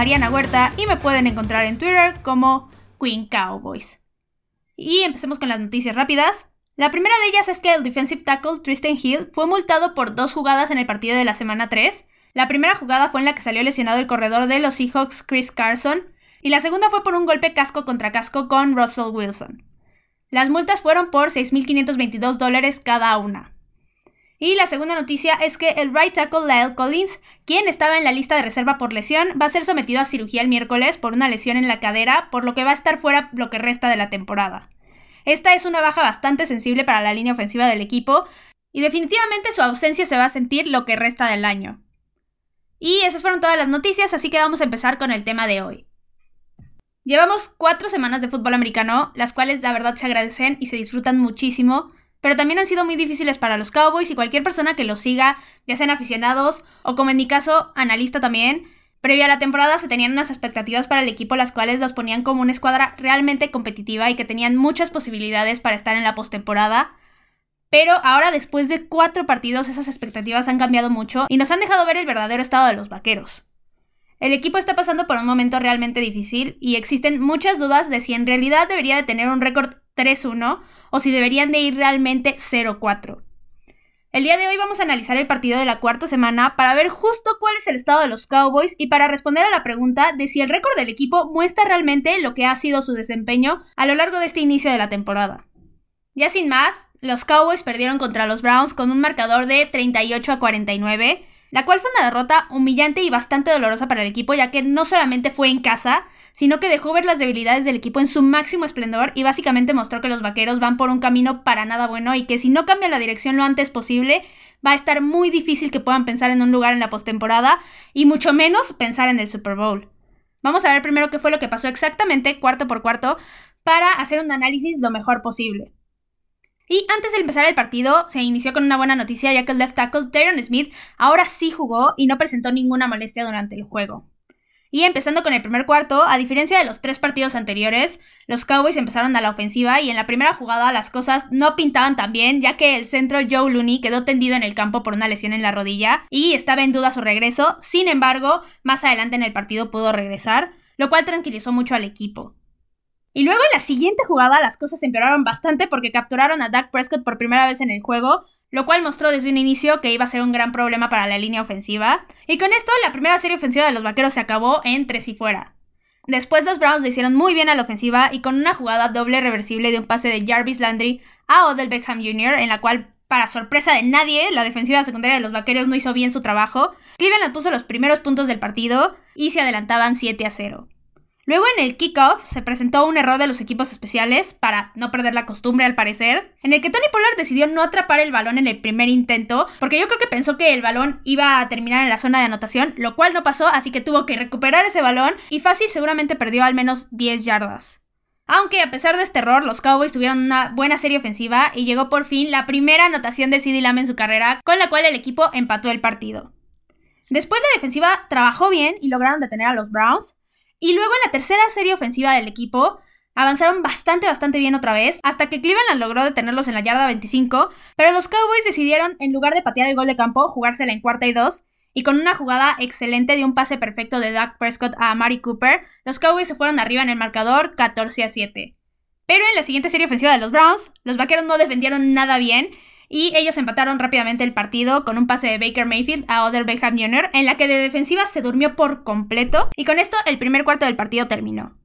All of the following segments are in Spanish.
Mariana Huerta y me pueden encontrar en Twitter como Queen Cowboys. Y empecemos con las noticias rápidas. La primera de ellas es que el defensive tackle Tristan Hill fue multado por dos jugadas en el partido de la semana 3. La primera jugada fue en la que salió lesionado el corredor de los Seahawks Chris Carson y la segunda fue por un golpe casco contra casco con Russell Wilson. Las multas fueron por 6.522 dólares cada una. Y la segunda noticia es que el right tackle Lyle Collins, quien estaba en la lista de reserva por lesión, va a ser sometido a cirugía el miércoles por una lesión en la cadera, por lo que va a estar fuera lo que resta de la temporada. Esta es una baja bastante sensible para la línea ofensiva del equipo, y definitivamente su ausencia se va a sentir lo que resta del año. Y esas fueron todas las noticias, así que vamos a empezar con el tema de hoy. Llevamos cuatro semanas de fútbol americano, las cuales la verdad se agradecen y se disfrutan muchísimo, pero también han sido muy difíciles para los Cowboys y cualquier persona que los siga, ya sean aficionados o como en mi caso, analista también. Previa a la temporada se tenían unas expectativas para el equipo las cuales los ponían como una escuadra realmente competitiva y que tenían muchas posibilidades para estar en la postemporada. Pero ahora después de cuatro partidos esas expectativas han cambiado mucho y nos han dejado ver el verdadero estado de los vaqueros. El equipo está pasando por un momento realmente difícil y existen muchas dudas de si en realidad debería de tener un récord 3-1 o si deberían de ir realmente 0-4. El día de hoy vamos a analizar el partido de la cuarta semana para ver justo cuál es el estado de los Cowboys y para responder a la pregunta de si el récord del equipo muestra realmente lo que ha sido su desempeño a lo largo de este inicio de la temporada. Ya sin más, los Cowboys perdieron contra los Browns con un marcador de 38 a 49, la cual fue una derrota humillante y bastante dolorosa para el equipo, ya que no solamente fue en casa, sino que dejó ver las debilidades del equipo en su máximo esplendor y básicamente mostró que los vaqueros van por un camino para nada bueno y que si no cambia la dirección lo antes posible, va a estar muy difícil que puedan pensar en un lugar en la postemporada y mucho menos pensar en el Super Bowl. Vamos a ver primero qué fue lo que pasó exactamente cuarto por cuarto para hacer un análisis lo mejor posible. Y antes de empezar el partido, se inició con una buena noticia ya que el left tackle Tyron Smith ahora sí jugó y no presentó ninguna molestia durante el juego. Y empezando con el primer cuarto, a diferencia de los tres partidos anteriores, los Cowboys empezaron a la ofensiva y en la primera jugada las cosas no pintaban tan bien, ya que el centro Joe Looney quedó tendido en el campo por una lesión en la rodilla y estaba en duda su regreso. Sin embargo, más adelante en el partido pudo regresar, lo cual tranquilizó mucho al equipo. Y luego en la siguiente jugada las cosas empeoraron bastante porque capturaron a Dak Prescott por primera vez en el juego, lo cual mostró desde un inicio que iba a ser un gran problema para la línea ofensiva. Y con esto la primera serie ofensiva de los Vaqueros se acabó en tres fuera. Después los Browns lo hicieron muy bien a la ofensiva y con una jugada doble reversible de un pase de Jarvis Landry a Odell Beckham Jr., en la cual, para sorpresa de nadie, la defensiva secundaria de los Vaqueros no hizo bien su trabajo. Cleveland puso los primeros puntos del partido y se adelantaban 7 a 0. Luego en el kickoff se presentó un error de los equipos especiales, para no perder la costumbre al parecer, en el que Tony Pollard decidió no atrapar el balón en el primer intento, porque yo creo que pensó que el balón iba a terminar en la zona de anotación, lo cual no pasó, así que tuvo que recuperar ese balón y fácil seguramente perdió al menos 10 yardas. Aunque a pesar de este error, los Cowboys tuvieron una buena serie ofensiva y llegó por fin la primera anotación de CeeDee Lamb en su carrera, con la cual el equipo empató el partido. Después la defensiva trabajó bien y lograron detener a los Browns, y luego en la tercera serie ofensiva del equipo, avanzaron bastante, bastante bien otra vez, hasta que Cleveland logró detenerlos en la yarda 25, pero los Cowboys decidieron, en lugar de patear el gol de campo, jugársela en cuarta y dos, y con una jugada excelente de un pase perfecto de Doug Prescott a Mari Cooper, los Cowboys se fueron arriba en el marcador 14 a 7. Pero en la siguiente serie ofensiva de los Browns, los vaqueros no defendieron nada bien y ellos empataron rápidamente el partido con un pase de Baker Mayfield a Other Beckham Jr., en la que de defensiva se durmió por completo, y con esto el primer cuarto del partido terminó.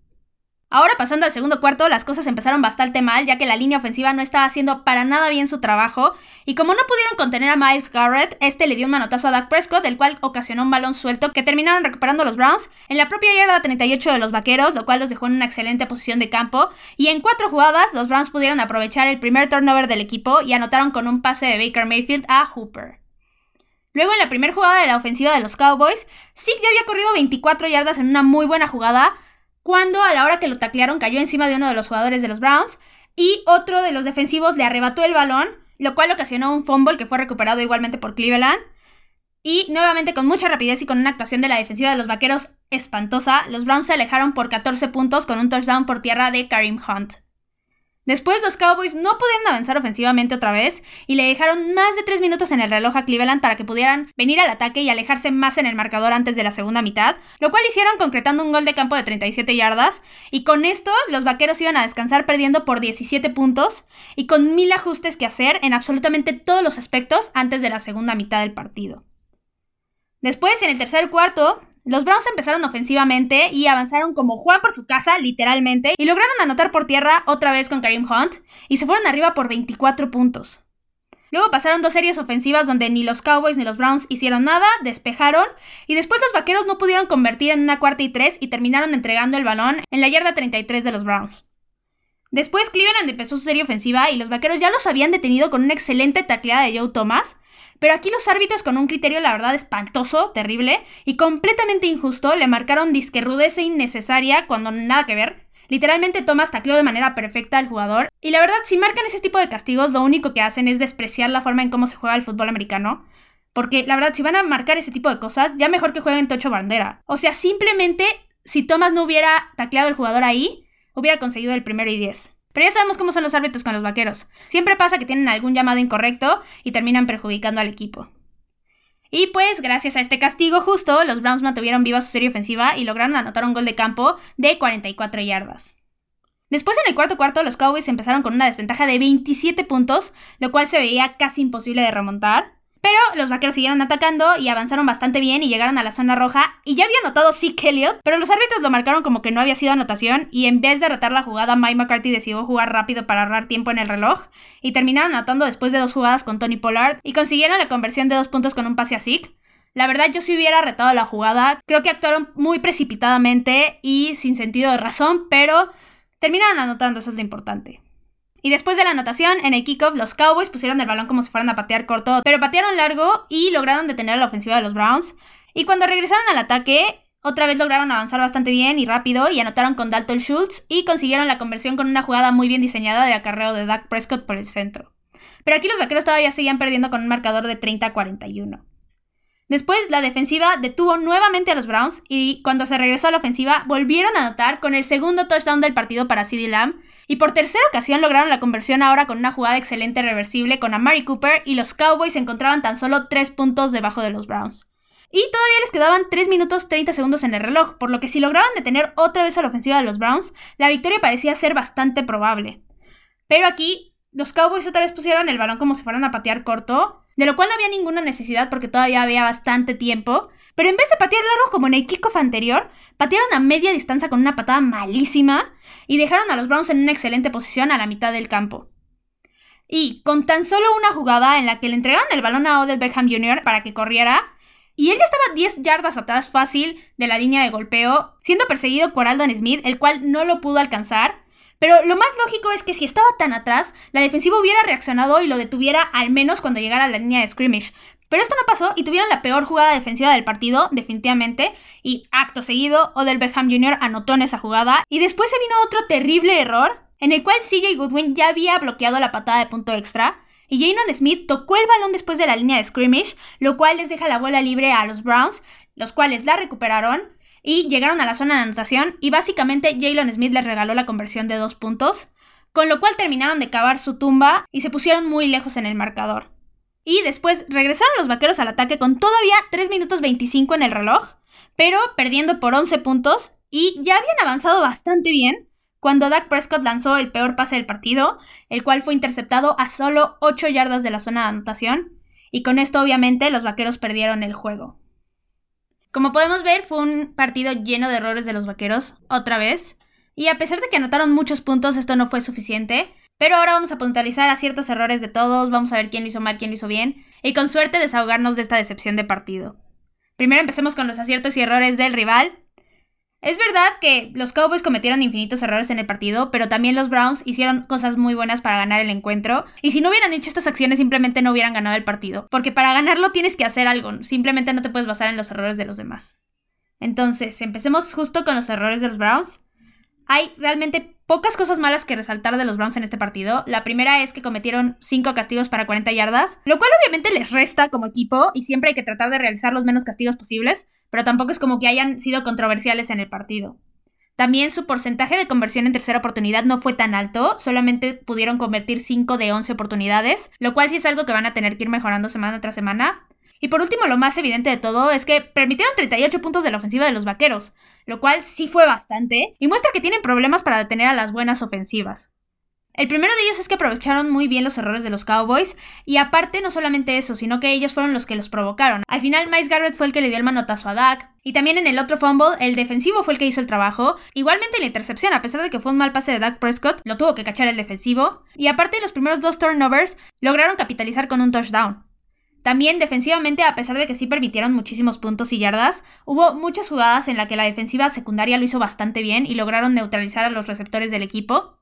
Ahora pasando al segundo cuarto, las cosas empezaron bastante mal, ya que la línea ofensiva no estaba haciendo para nada bien su trabajo, y como no pudieron contener a Miles Garrett, este le dio un manotazo a Dak Prescott, el cual ocasionó un balón suelto que terminaron recuperando los Browns en la propia yarda 38 de los Vaqueros, lo cual los dejó en una excelente posición de campo, y en cuatro jugadas los Browns pudieron aprovechar el primer turnover del equipo y anotaron con un pase de Baker Mayfield a Hooper. Luego en la primera jugada de la ofensiva de los Cowboys, Zeke ya había corrido 24 yardas en una muy buena jugada, cuando a la hora que lo taclearon cayó encima de uno de los jugadores de los Browns y otro de los defensivos le arrebató el balón, lo cual ocasionó un fumble que fue recuperado igualmente por Cleveland. Y nuevamente con mucha rapidez y con una actuación de la defensiva de los Vaqueros espantosa, los Browns se alejaron por 14 puntos con un touchdown por tierra de Karim Hunt. Después los Cowboys no pudieron avanzar ofensivamente otra vez y le dejaron más de 3 minutos en el reloj a Cleveland para que pudieran venir al ataque y alejarse más en el marcador antes de la segunda mitad, lo cual hicieron concretando un gol de campo de 37 yardas y con esto los Vaqueros iban a descansar perdiendo por 17 puntos y con mil ajustes que hacer en absolutamente todos los aspectos antes de la segunda mitad del partido. Después, en el tercer cuarto, los Browns empezaron ofensivamente y avanzaron como Juan por su casa, literalmente, y lograron anotar por tierra otra vez con Karim Hunt y se fueron arriba por 24 puntos. Luego pasaron dos series ofensivas donde ni los Cowboys ni los Browns hicieron nada, despejaron y después los Vaqueros no pudieron convertir en una cuarta y tres y terminaron entregando el balón en la yarda 33 de los Browns. Después Cleveland empezó su serie ofensiva y los Vaqueros ya los habían detenido con una excelente tacleada de Joe Thomas, pero aquí los árbitros con un criterio la verdad espantoso, terrible y completamente injusto le marcaron disque rudeza innecesaria cuando nada que ver. Literalmente Thomas tacleó de manera perfecta al jugador. Y la verdad, si marcan ese tipo de castigos, lo único que hacen es despreciar la forma en cómo se juega el fútbol americano. Porque la verdad, si van a marcar ese tipo de cosas, ya mejor que jueguen tocho bandera. O sea, simplemente, si Thomas no hubiera tacleado al jugador ahí, hubiera conseguido el primero y diez. Pero ya sabemos cómo son los árbitros con los vaqueros. Siempre pasa que tienen algún llamado incorrecto y terminan perjudicando al equipo. Y pues, gracias a este castigo justo, los Browns mantuvieron viva su serie ofensiva y lograron anotar un gol de campo de 44 yardas. Después en el cuarto cuarto los Cowboys empezaron con una desventaja de 27 puntos, lo cual se veía casi imposible de remontar. Pero los vaqueros siguieron atacando y avanzaron bastante bien y llegaron a la zona roja. Y ya había anotado Zeke Elliott, pero los árbitros lo marcaron como que no había sido anotación. Y en vez de retar la jugada, Mike McCarthy decidió jugar rápido para ahorrar tiempo en el reloj. Y terminaron anotando después de dos jugadas con Tony Pollard. Y consiguieron la conversión de dos puntos con un pase a Zeke. La verdad, yo si hubiera retado la jugada. Creo que actuaron muy precipitadamente y sin sentido de razón, pero terminaron anotando, eso es lo importante. Y después de la anotación, en el kickoff, los Cowboys pusieron el balón como si fueran a patear corto, pero patearon largo y lograron detener la ofensiva de los Browns. Y cuando regresaron al ataque, otra vez lograron avanzar bastante bien y rápido y anotaron con Dalton Schultz y consiguieron la conversión con una jugada muy bien diseñada de acarreo de Dak Prescott por el centro. Pero aquí los vaqueros todavía seguían perdiendo con un marcador de 30 a 41. Después, la defensiva detuvo nuevamente a los Browns y cuando se regresó a la ofensiva volvieron a anotar con el segundo touchdown del partido para CeeDee Lamb y por tercera ocasión lograron la conversión ahora con una jugada excelente reversible con Amari Cooper y los Cowboys se encontraban tan solo 3 puntos debajo de los Browns. Y todavía les quedaban 3 minutos 30 segundos en el reloj, por lo que si lograban detener otra vez a la ofensiva de los Browns, la victoria parecía ser bastante probable. Pero aquí, los Cowboys otra vez pusieron el balón como si fueran a patear corto, de lo cual no había ninguna necesidad porque todavía había bastante tiempo. Pero en vez de patear largo como en el kickoff anterior, patearon a media distancia con una patada malísima y dejaron a los Browns en una excelente posición a la mitad del campo. Y con tan solo una jugada en la que le entregaron el balón a Odell Beckham Jr. para que corriera, y él ya estaba 10 yardas atrás fácil de la línea de golpeo, siendo perseguido por Aldon Smith, el cual no lo pudo alcanzar, pero lo más lógico es que si estaba tan atrás, la defensiva hubiera reaccionado y lo detuviera al menos cuando llegara a la línea de scrimmage. Pero esto no pasó y tuvieron la peor jugada defensiva del partido, definitivamente. Y acto seguido, Odell Beckham Jr. anotó en esa jugada. Y después se vino otro terrible error, en el cual CJ Goodwin ya había bloqueado la patada de punto extra. Y Janon Smith tocó el balón después de la línea de scrimmage, lo cual les deja la bola libre a los Browns, los cuales la recuperaron y llegaron a la zona de anotación y básicamente Jalen Smith les regaló la conversión de dos puntos, con lo cual terminaron de cavar su tumba y se pusieron muy lejos en el marcador. Y después regresaron los vaqueros al ataque con todavía 3 minutos 25 en el reloj, pero perdiendo por 11 puntos y ya habían avanzado bastante bien cuando Dak Prescott lanzó el peor pase del partido, el cual fue interceptado a solo 8 yardas de la zona de anotación, y con esto obviamente los vaqueros perdieron el juego. Como podemos ver, fue un partido lleno de errores de los vaqueros, otra vez. Y a pesar de que anotaron muchos puntos, esto no fue suficiente. Pero ahora vamos a puntualizar a ciertos errores de todos, vamos a ver quién lo hizo mal, quién lo hizo bien, y con suerte desahogarnos de esta decepción de partido. Primero empecemos con los aciertos y errores del rival. Es verdad que los Cowboys cometieron infinitos errores en el partido, pero también los Browns hicieron cosas muy buenas para ganar el encuentro. Y si no hubieran hecho estas acciones, simplemente no hubieran ganado el partido. Porque para ganarlo tienes que hacer algo, simplemente no te puedes basar en los errores de los demás. Entonces, empecemos justo con los errores de los Browns. Hay realmente pocas cosas malas que resaltar de los Browns en este partido. La primera es que cometieron 5 castigos para 40 yardas, lo cual obviamente les resta como equipo y siempre hay que tratar de realizar los menos castigos posibles, pero tampoco es como que hayan sido controversiales en el partido. También su porcentaje de conversión en tercera oportunidad no fue tan alto, solamente pudieron convertir 5 de 11 oportunidades, lo cual sí es algo que van a tener que ir mejorando semana tras semana. Y por último, lo más evidente de todo es que permitieron 38 puntos de la ofensiva de los vaqueros, lo cual sí fue bastante, y muestra que tienen problemas para detener a las buenas ofensivas. El primero de ellos es que aprovecharon muy bien los errores de los Cowboys, y aparte no solamente eso, sino que ellos fueron los que los provocaron. Al final, Miles Garrett fue el que le dio el manotazo a Dak, y también en el otro fumble, el defensivo fue el que hizo el trabajo. Igualmente en la intercepción, a pesar de que fue un mal pase de Dak Prescott, lo tuvo que cachar el defensivo. Y aparte, los primeros dos turnovers lograron capitalizar con un touchdown. También defensivamente, a pesar de que sí permitieron muchísimos puntos y yardas, hubo muchas jugadas en las que la defensiva secundaria lo hizo bastante bien y lograron neutralizar a los receptores del equipo.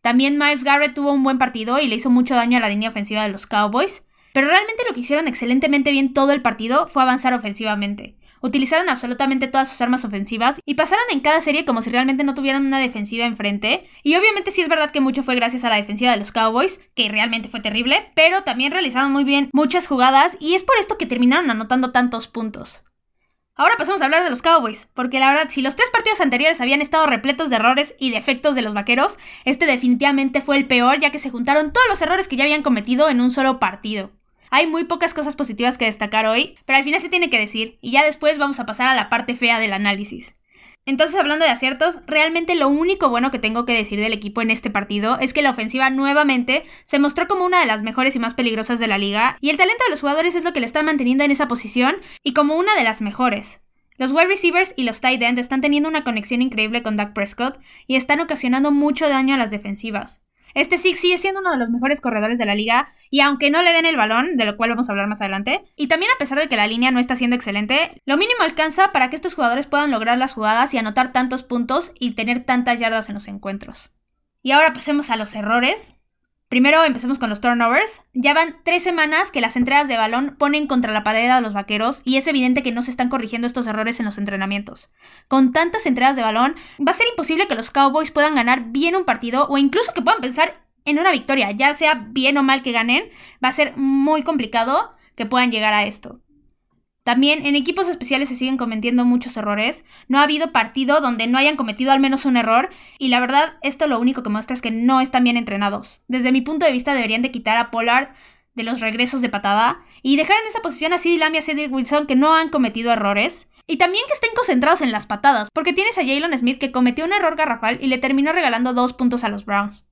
También Miles Garrett tuvo un buen partido y le hizo mucho daño a la línea ofensiva de los Cowboys, pero realmente lo que hicieron excelentemente bien todo el partido fue avanzar ofensivamente. Utilizaron absolutamente todas sus armas ofensivas y pasaron en cada serie como si realmente no tuvieran una defensiva enfrente. Y obviamente sí es verdad que mucho fue gracias a la defensiva de los Cowboys, que realmente fue terrible, pero también realizaron muy bien muchas jugadas y es por esto que terminaron anotando tantos puntos. Ahora pasamos a hablar de los Cowboys, porque la verdad, si los tres partidos anteriores habían estado repletos de errores y defectos de los vaqueros, este definitivamente fue el peor, ya que se juntaron todos los errores que ya habían cometido en un solo partido. Hay muy pocas cosas positivas que destacar hoy, pero al final se tiene que decir, y ya después vamos a pasar a la parte fea del análisis. Entonces, hablando de aciertos, realmente lo único bueno que tengo que decir del equipo en este partido es que la ofensiva nuevamente se mostró como una de las mejores y más peligrosas de la liga, y el talento de los jugadores es lo que le está manteniendo en esa posición y como una de las mejores. Los wide receivers y los tight end están teniendo una conexión increíble con Dak Prescott y están ocasionando mucho daño a las defensivas. Este Six sigue siendo uno de los mejores corredores de la liga y aunque no le den el balón, de lo cual vamos a hablar más adelante, y también a pesar de que la línea no está siendo excelente, lo mínimo alcanza para que estos jugadores puedan lograr las jugadas y anotar tantos puntos y tener tantas yardas en los encuentros. Y ahora pasemos a los errores. Primero empecemos con los turnovers. Ya van tres semanas que las entregas de balón ponen contra la pared a los vaqueros y es evidente que no se están corrigiendo estos errores en los entrenamientos. Con tantas entregas de balón, va a ser imposible que los Cowboys puedan ganar bien un partido o incluso que puedan pensar en una victoria, ya sea bien o mal que ganen, va a ser muy complicado que puedan llegar a esto. También en equipos especiales se siguen cometiendo muchos errores. No ha habido partido donde no hayan cometido al menos un error y la verdad esto lo único que muestra es que no están bien entrenados. Desde mi punto de vista deberían de quitar a Pollard de los regresos de patada y dejar en esa posición a CD Lamb y a Cedric Wilson que no han cometido errores. Y también que estén concentrados en las patadas, porque tienes a Jalen Smith que cometió un error garrafal y le terminó regalando dos puntos a los Browns.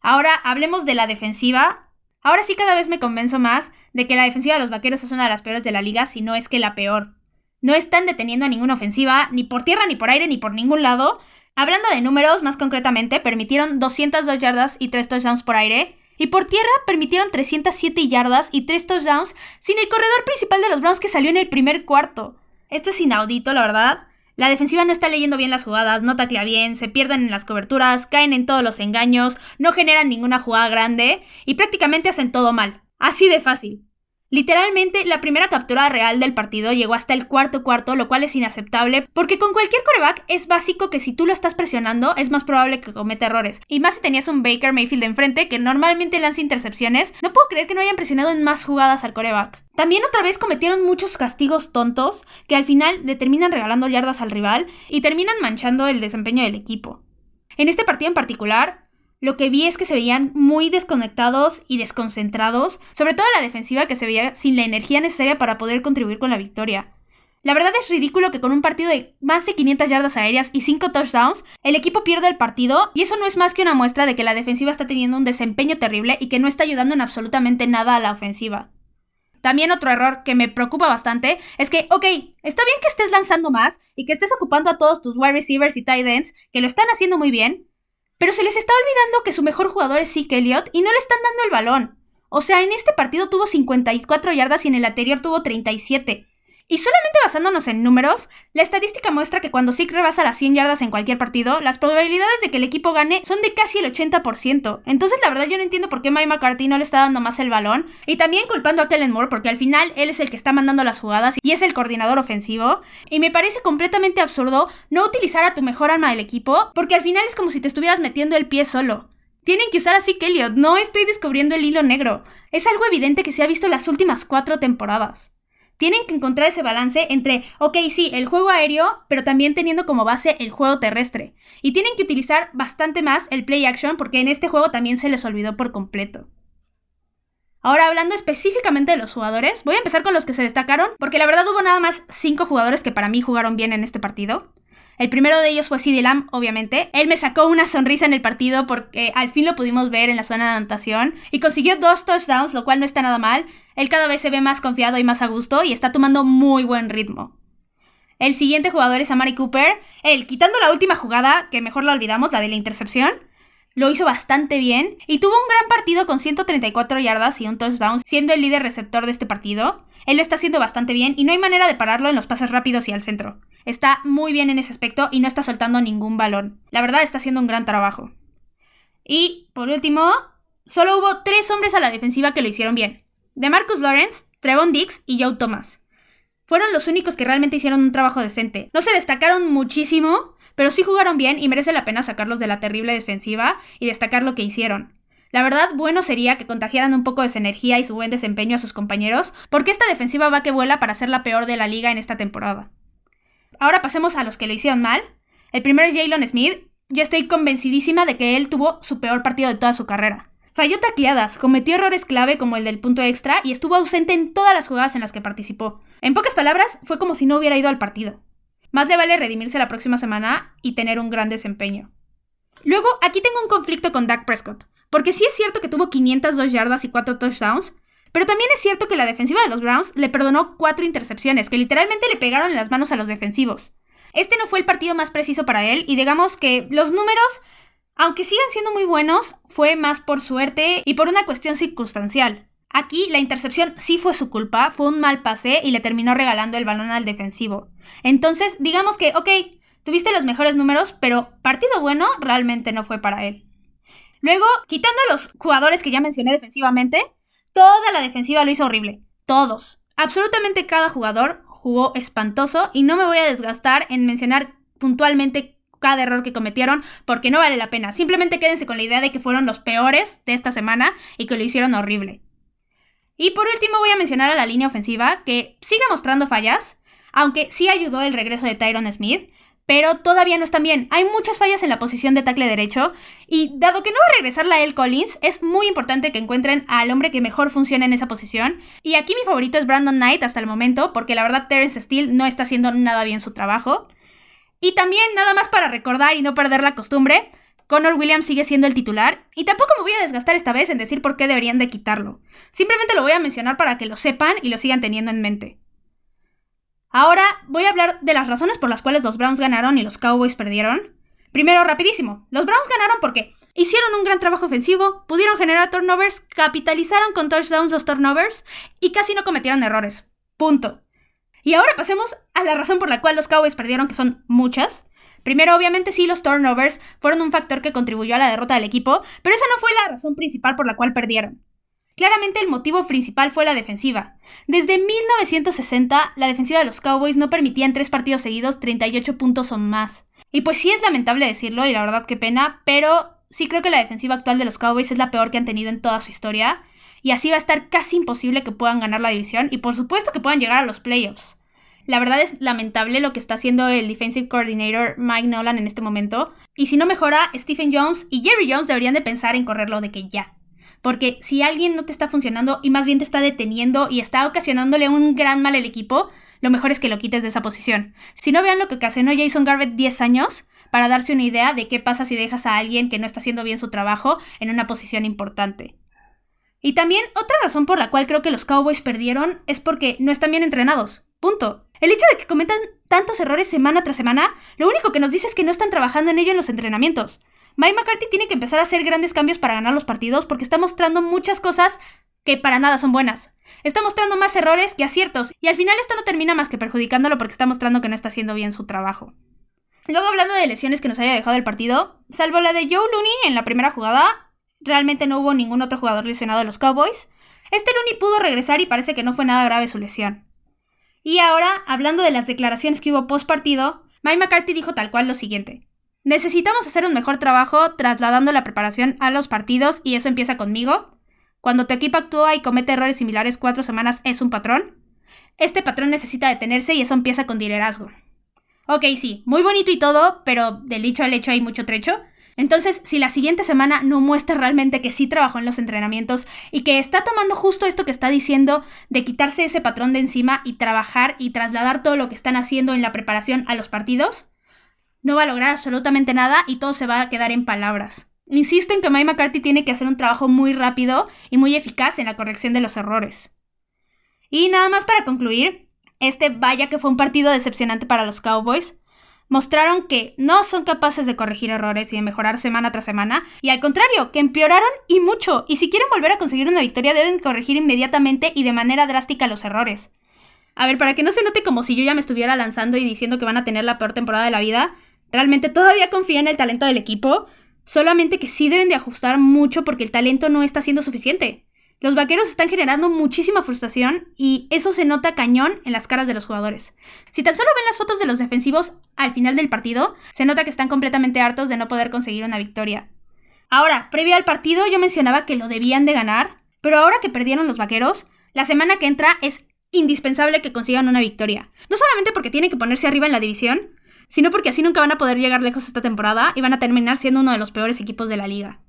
Ahora hablemos de la defensiva. Ahora sí cada vez me convenzo más de que la defensiva de los Vaqueros es una de las peores de la liga, si no es que la peor. No están deteniendo a ninguna ofensiva, ni por tierra, ni por aire, ni por ningún lado. Hablando de números, más concretamente, permitieron 202 yardas y 3 touchdowns por aire. Y por tierra permitieron 307 yardas y 3 touchdowns sin el corredor principal de los Browns que salió en el primer cuarto. Esto es inaudito, la verdad. La defensiva no está leyendo bien las jugadas, no taclea bien, se pierden en las coberturas, caen en todos los engaños, no generan ninguna jugada grande y prácticamente hacen todo mal. Así de fácil. Literalmente, la primera captura real del partido llegó hasta el cuarto cuarto, lo cual es inaceptable, porque con cualquier coreback es básico que si tú lo estás presionando, es más probable que cometa errores. Y más si tenías un Baker Mayfield enfrente, que normalmente lanza intercepciones, no puedo creer que no hayan presionado en más jugadas al coreback. También otra vez cometieron muchos castigos tontos, que al final determinan regalando yardas al rival y terminan manchando el desempeño del equipo. En este partido en particular, lo que vi es que se veían muy desconectados y desconcentrados, sobre todo la defensiva que se veía sin la energía necesaria para poder contribuir con la victoria. La verdad es ridículo que con un partido de más de 500 yardas aéreas y 5 touchdowns, el equipo pierde el partido y eso no es más que una muestra de que la defensiva está teniendo un desempeño terrible y que no está ayudando en absolutamente nada a la ofensiva. También otro error que me preocupa bastante es que, ok, está bien que estés lanzando más y que estés ocupando a todos tus wide receivers y tight ends, que lo están haciendo muy bien, pero se les está olvidando que su mejor jugador es Zeke Elliott y no le están dando el balón. O sea, en este partido tuvo 54 yardas y en el anterior tuvo 37. Y solamente basándonos en números, la estadística muestra que cuando Zeke rebasa las 100 yardas en cualquier partido, las probabilidades de que el equipo gane son de casi el 80%. Entonces, la verdad, yo no entiendo por qué Mike McCarthy no le está dando más el balón. Y también culpando a Kellen Moore, porque al final él es el que está mandando las jugadas y es el coordinador ofensivo. Y me parece completamente absurdo no utilizar a tu mejor arma del equipo, porque al final es como si te estuvieras metiendo el pie solo. Tienen que usar a Zeke Elliott, no estoy descubriendo el hilo negro. Es algo evidente que se ha visto en las últimas cuatro temporadas. Tienen que encontrar ese balance entre, ok, sí, el juego aéreo, pero también teniendo como base el juego terrestre. Y tienen que utilizar bastante más el play action porque en este juego también se les olvidó por completo. Ahora hablando específicamente de los jugadores, voy a empezar con los que se destacaron, porque la verdad hubo nada más 5 jugadores que para mí jugaron bien en este partido. El primero de ellos fue CD Lamb, obviamente. Él me sacó una sonrisa en el partido porque al fin lo pudimos ver en la zona de anotación y consiguió dos touchdowns, lo cual no está nada mal. Él cada vez se ve más confiado y más a gusto y está tomando muy buen ritmo. El siguiente jugador es Amari Cooper. Él, quitando la última jugada, que mejor la olvidamos, la de la intercepción, lo hizo bastante bien y tuvo un gran partido con 134 yardas y un touchdown, siendo el líder receptor de este partido. Él lo está haciendo bastante bien y no hay manera de pararlo en los pases rápidos y al centro. Está muy bien en ese aspecto y no está soltando ningún balón. La verdad está haciendo un gran trabajo. Y, por último, solo hubo tres hombres a la defensiva que lo hicieron bien. De Marcus Lawrence, Trevon Dix y Joe Thomas. Fueron los únicos que realmente hicieron un trabajo decente. No se destacaron muchísimo, pero sí jugaron bien y merece la pena sacarlos de la terrible defensiva y destacar lo que hicieron. La verdad, bueno sería que contagiaran un poco de su energía y su buen desempeño a sus compañeros, porque esta defensiva va que vuela para ser la peor de la liga en esta temporada. Ahora pasemos a los que lo hicieron mal. El primero es Jalen Smith. Yo estoy convencidísima de que él tuvo su peor partido de toda su carrera. Falló tacleadas, cometió errores clave como el del punto extra y estuvo ausente en todas las jugadas en las que participó. En pocas palabras, fue como si no hubiera ido al partido. Más le vale redimirse la próxima semana y tener un gran desempeño. Luego, aquí tengo un conflicto con Dak Prescott, porque sí es cierto que tuvo 502 yardas y 4 touchdowns, pero también es cierto que la defensiva de los Browns le perdonó 4 intercepciones, que literalmente le pegaron en las manos a los defensivos. Este no fue el partido más preciso para él, y digamos que los números, aunque sigan siendo muy buenos, fue más por suerte y por una cuestión circunstancial. Aquí la intercepción sí fue su culpa, fue un mal pase y le terminó regalando el balón al defensivo. Entonces, digamos que, ok, tuviste los mejores números, pero partido bueno realmente no fue para él. Luego, quitando a los jugadores que ya mencioné defensivamente, toda la defensiva lo hizo horrible. Todos. Absolutamente cada jugador jugó espantoso y no me voy a desgastar en mencionar puntualmente cada error que cometieron porque no vale la pena. Simplemente quédense con la idea de que fueron los peores de esta semana y que lo hicieron horrible. Y por último voy a mencionar a la línea ofensiva, que sigue mostrando fallas, aunque sí ayudó el regreso de Tyron Smith, pero todavía no están bien. Hay muchas fallas en la posición de tackle derecho, y dado que no va a regresar la El Collins, es muy importante que encuentren al hombre que mejor funciona en esa posición. Y aquí mi favorito es Brandon Knight hasta el momento, porque la verdad Terence Steele no está haciendo nada bien su trabajo. Y también, nada más para recordar y no perder la costumbre, Connor Williams sigue siendo el titular y tampoco me voy a desgastar esta vez en decir por qué deberían de quitarlo. Simplemente lo voy a mencionar para que lo sepan y lo sigan teniendo en mente. Ahora voy a hablar de las razones por las cuales los Browns ganaron y los Cowboys perdieron. Primero, rapidísimo. Los Browns ganaron porque hicieron un gran trabajo ofensivo, pudieron generar turnovers, capitalizaron con touchdowns los turnovers y casi no cometieron errores. Punto. Y ahora pasemos a la razón por la cual los Cowboys perdieron, que son muchas. Primero, obviamente sí, los turnovers fueron un factor que contribuyó a la derrota del equipo, pero esa no fue la razón principal por la cual perdieron. Claramente el motivo principal fue la defensiva. Desde 1960, la defensiva de los Cowboys no permitía en tres partidos seguidos 38 puntos o más. Y pues sí es lamentable decirlo, y la verdad qué pena, pero sí creo que la defensiva actual de los Cowboys es la peor que han tenido en toda su historia, y así va a estar casi imposible que puedan ganar la división, y por supuesto que puedan llegar a los playoffs. La verdad es lamentable lo que está haciendo el defensive coordinator Mike Nolan en este momento. Y si no mejora, Stephen Jones y Jerry Jones deberían de pensar en correrlo de que ya. Porque si alguien no te está funcionando y más bien te está deteniendo y está ocasionándole un gran mal al equipo, lo mejor es que lo quites de esa posición. Si no vean lo que ocasionó Jason Garrett 10 años, para darse una idea de qué pasa si dejas a alguien que no está haciendo bien su trabajo en una posición importante. Y también otra razón por la cual creo que los Cowboys perdieron es porque no están bien entrenados. Punto. El hecho de que cometan tantos errores semana tras semana, lo único que nos dice es que no están trabajando en ello en los entrenamientos. Mike McCarthy tiene que empezar a hacer grandes cambios para ganar los partidos porque está mostrando muchas cosas que para nada son buenas. Está mostrando más errores que aciertos y al final esto no termina más que perjudicándolo porque está mostrando que no está haciendo bien su trabajo. Luego hablando de lesiones que nos haya dejado el partido, salvo la de Joe Looney en la primera jugada, realmente no hubo ningún otro jugador lesionado de los Cowboys. Este Looney pudo regresar y parece que no fue nada grave su lesión. Y ahora, hablando de las declaraciones que hubo post partido, Mike McCarthy dijo tal cual lo siguiente. Necesitamos hacer un mejor trabajo trasladando la preparación a los partidos y eso empieza conmigo. Cuando tu equipo actúa y comete errores similares cuatro semanas es un patrón. este patrón necesita detenerse y eso empieza con liderazgo. Ok, sí, muy bonito y todo, pero del dicho al hecho hay mucho trecho. Entonces, si la siguiente semana no muestra realmente que sí trabajó en los entrenamientos y que está tomando justo esto que está diciendo de quitarse ese patrón de encima y trabajar y trasladar todo lo que están haciendo en la preparación a los partidos, no va a lograr absolutamente nada y todo se va a quedar en palabras. Insisto en que Mike McCarthy tiene que hacer un trabajo muy rápido y muy eficaz en la corrección de los errores. Y nada más para concluir, este vaya que fue un partido decepcionante para los Cowboys mostraron que no son capaces de corregir errores y de mejorar semana tras semana, y al contrario, que empeoraron y mucho, y si quieren volver a conseguir una victoria deben corregir inmediatamente y de manera drástica los errores. A ver, para que no se note como si yo ya me estuviera lanzando y diciendo que van a tener la peor temporada de la vida, realmente todavía confío en el talento del equipo, solamente que sí deben de ajustar mucho porque el talento no está siendo suficiente. Los vaqueros están generando muchísima frustración y eso se nota cañón en las caras de los jugadores. Si tan solo ven las fotos de los defensivos al final del partido, se nota que están completamente hartos de no poder conseguir una victoria. Ahora, previo al partido yo mencionaba que lo debían de ganar, pero ahora que perdieron los vaqueros, la semana que entra es indispensable que consigan una victoria. No solamente porque tienen que ponerse arriba en la división, sino porque así nunca van a poder llegar lejos esta temporada y van a terminar siendo uno de los peores equipos de la liga.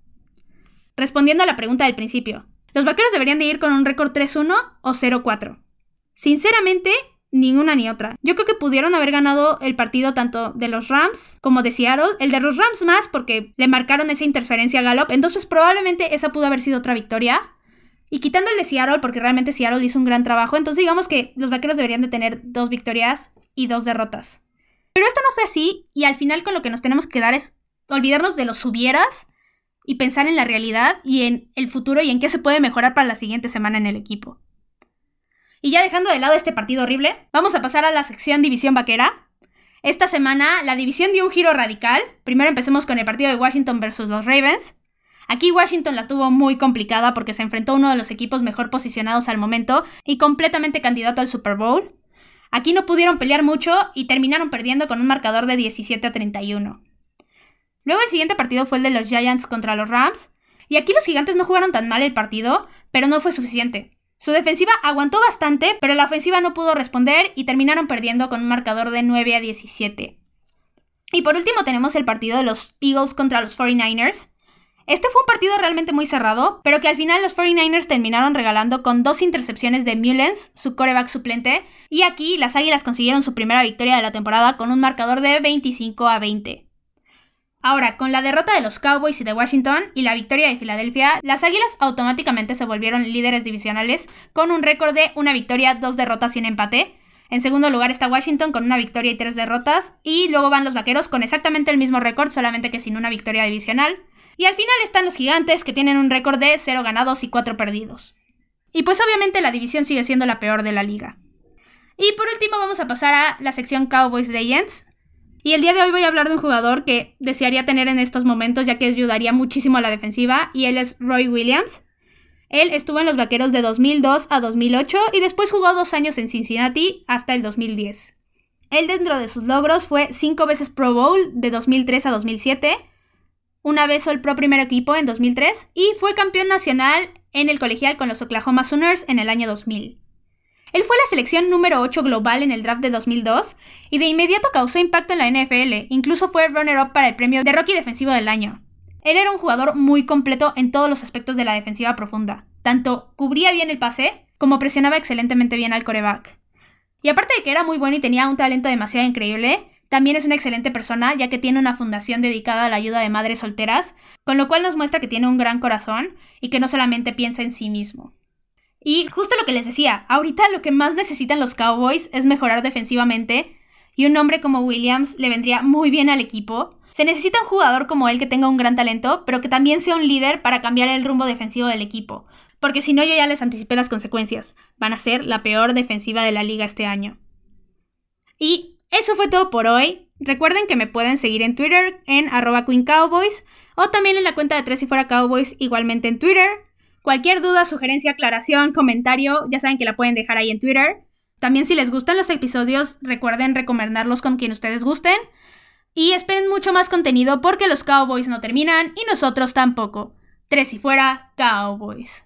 Respondiendo a la pregunta del principio, los vaqueros deberían de ir con un récord 3-1 o 0-4. Sinceramente, ninguna ni otra. Yo creo que pudieron haber ganado el partido tanto de los Rams como de Seattle. El de los Rams más porque le marcaron esa interferencia a Gallup. Entonces probablemente esa pudo haber sido otra victoria. Y quitando el de Seattle porque realmente Seattle hizo un gran trabajo. Entonces digamos que los vaqueros deberían de tener dos victorias y dos derrotas. Pero esto no fue así y al final con lo que nos tenemos que dar es olvidarnos de los hubieras y pensar en la realidad y en el futuro y en qué se puede mejorar para la siguiente semana en el equipo. Y ya dejando de lado este partido horrible, vamos a pasar a la sección División Vaquera. Esta semana la división dio un giro radical. Primero empecemos con el partido de Washington versus los Ravens. Aquí Washington la tuvo muy complicada porque se enfrentó a uno de los equipos mejor posicionados al momento y completamente candidato al Super Bowl. Aquí no pudieron pelear mucho y terminaron perdiendo con un marcador de 17 a 31. Luego el siguiente partido fue el de los Giants contra los Rams. Y aquí los gigantes no jugaron tan mal el partido, pero no fue suficiente. Su defensiva aguantó bastante, pero la ofensiva no pudo responder y terminaron perdiendo con un marcador de 9 a 17. Y por último tenemos el partido de los Eagles contra los 49ers. Este fue un partido realmente muy cerrado, pero que al final los 49ers terminaron regalando con dos intercepciones de Mullens, su coreback suplente, y aquí las Águilas consiguieron su primera victoria de la temporada con un marcador de 25 a 20. Ahora, con la derrota de los Cowboys y de Washington y la victoria de Filadelfia, las Águilas automáticamente se volvieron líderes divisionales con un récord de una victoria, dos derrotas y un empate. En segundo lugar está Washington con una victoria y tres derrotas. Y luego van los Vaqueros con exactamente el mismo récord, solamente que sin una victoria divisional. Y al final están los Gigantes que tienen un récord de 0 ganados y 4 perdidos. Y pues obviamente la división sigue siendo la peor de la liga. Y por último vamos a pasar a la sección Cowboys Legends. Y el día de hoy voy a hablar de un jugador que desearía tener en estos momentos, ya que ayudaría muchísimo a la defensiva, y él es Roy Williams. Él estuvo en los Vaqueros de 2002 a 2008 y después jugó dos años en Cincinnati hasta el 2010. Él dentro de sus logros fue cinco veces Pro Bowl de 2003 a 2007, una vez el Pro Primer Equipo en 2003 y fue campeón nacional en el colegial con los Oklahoma Sooners en el año 2000. Él fue la selección número 8 global en el draft de 2002 y de inmediato causó impacto en la NFL, incluso fue runner-up para el premio de Rocky Defensivo del Año. Él era un jugador muy completo en todos los aspectos de la defensiva profunda. Tanto cubría bien el pase, como presionaba excelentemente bien al coreback. Y aparte de que era muy bueno y tenía un talento demasiado increíble, también es una excelente persona, ya que tiene una fundación dedicada a la ayuda de madres solteras, con lo cual nos muestra que tiene un gran corazón y que no solamente piensa en sí mismo. Y justo lo que les decía, ahorita lo que más necesitan los Cowboys es mejorar defensivamente y un hombre como Williams le vendría muy bien al equipo. Se necesita un jugador como él que tenga un gran talento, pero que también sea un líder para cambiar el rumbo defensivo del equipo. Porque si no, yo ya les anticipé las consecuencias. Van a ser la peor defensiva de la liga este año. Y eso fue todo por hoy. Recuerden que me pueden seguir en Twitter en arroba Queen Cowboys o también en la cuenta de Tres y Fuera Cowboys igualmente en Twitter. Cualquier duda, sugerencia, aclaración, comentario, ya saben que la pueden dejar ahí en Twitter. También si les gustan los episodios, recuerden recomendarlos con quien ustedes gusten. Y esperen mucho más contenido porque los Cowboys no terminan y nosotros tampoco. Tres y fuera, Cowboys.